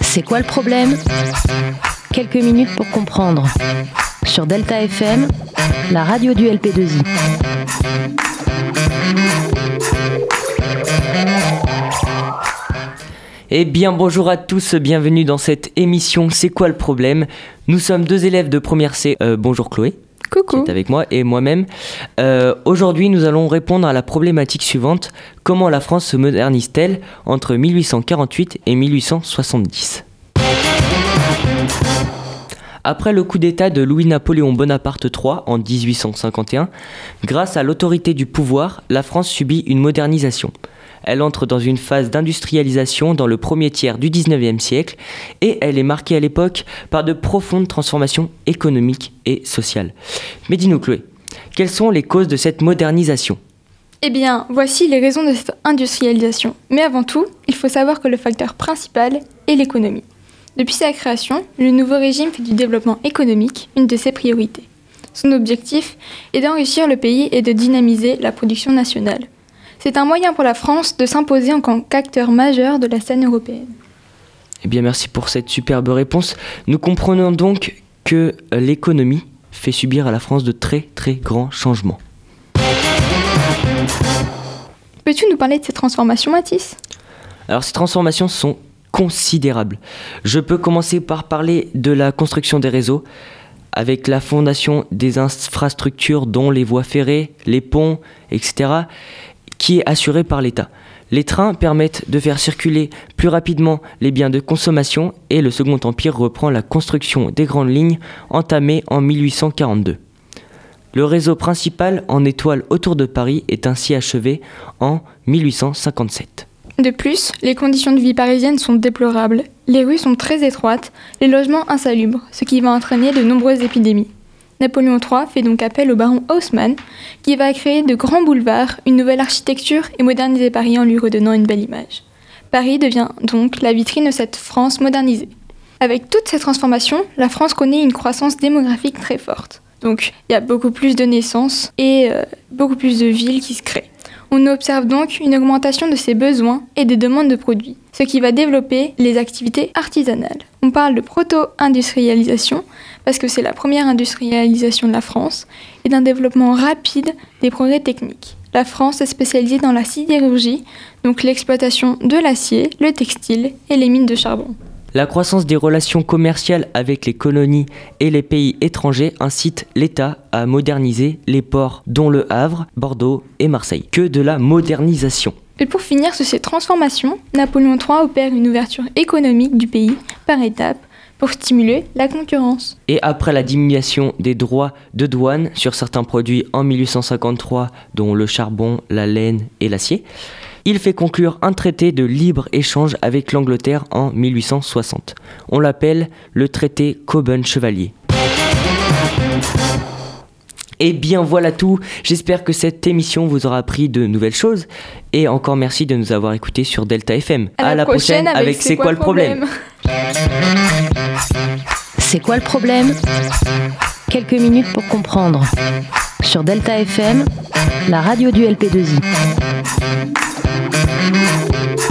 C'est quoi le problème? Quelques minutes pour comprendre. Sur Delta FM, la radio du LP2I. Eh bien bonjour à tous, bienvenue dans cette émission C'est quoi le problème? Nous sommes deux élèves de première C. Euh, bonjour Chloé. Coucou. Avec moi et moi-même. Euh, Aujourd'hui, nous allons répondre à la problématique suivante comment la France se modernise-t-elle entre 1848 et 1870 Après le coup d'État de Louis-Napoléon Bonaparte III en 1851, grâce à l'autorité du pouvoir, la France subit une modernisation. Elle entre dans une phase d'industrialisation dans le premier tiers du 19e siècle et elle est marquée à l'époque par de profondes transformations économiques et sociales. Mais dis-nous Chloé, quelles sont les causes de cette modernisation? Eh bien, voici les raisons de cette industrialisation. Mais avant tout, il faut savoir que le facteur principal est l'économie. Depuis sa création, le nouveau régime fait du développement économique une de ses priorités. Son objectif est d'enrichir le pays et de dynamiser la production nationale. C'est un moyen pour la France de s'imposer en tant qu'acteur majeur de la scène européenne. Eh bien merci pour cette superbe réponse. Nous comprenons donc que l'économie fait subir à la France de très très grands changements. Peux-tu nous parler de ces transformations, Mathis? Alors ces transformations sont considérables. Je peux commencer par parler de la construction des réseaux avec la fondation des infrastructures dont les voies ferrées, les ponts, etc., qui est assurée par l'État. Les trains permettent de faire circuler plus rapidement les biens de consommation et le Second Empire reprend la construction des grandes lignes entamées en 1842. Le réseau principal en étoile autour de Paris est ainsi achevé en 1857. De plus, les conditions de vie parisiennes sont déplorables. Les rues sont très étroites, les logements insalubres, ce qui va entraîner de nombreuses épidémies. Napoléon III fait donc appel au baron Haussmann, qui va créer de grands boulevards, une nouvelle architecture et moderniser Paris en lui redonnant une belle image. Paris devient donc la vitrine de cette France modernisée. Avec toutes ces transformations, la France connaît une croissance démographique très forte. Donc il y a beaucoup plus de naissances et euh, beaucoup plus de villes qui se créent. On observe donc une augmentation de ses besoins et des demandes de produits, ce qui va développer les activités artisanales. On parle de proto-industrialisation parce que c'est la première industrialisation de la France et d'un développement rapide des progrès techniques. La France est spécialisée dans la sidérurgie, donc l'exploitation de l'acier, le textile et les mines de charbon. La croissance des relations commerciales avec les colonies et les pays étrangers incite l'État à moderniser les ports dont le Havre, Bordeaux et Marseille. Que de la modernisation. Et pour finir sur ces transformations, Napoléon III opère une ouverture économique du pays par étapes pour stimuler la concurrence. Et après la diminution des droits de douane sur certains produits en 1853, dont le charbon, la laine et l'acier, il fait conclure un traité de libre-échange avec l'Angleterre en 1860. On l'appelle le traité Coburn-Chevalier. Et bien voilà tout, j'espère que cette émission vous aura appris de nouvelles choses et encore merci de nous avoir écoutés sur Delta FM. À la prochaine avec C'est quoi le problème C'est quoi le problème Quelques minutes pour comprendre. Sur Delta FM, la radio du LP2I. Thank you.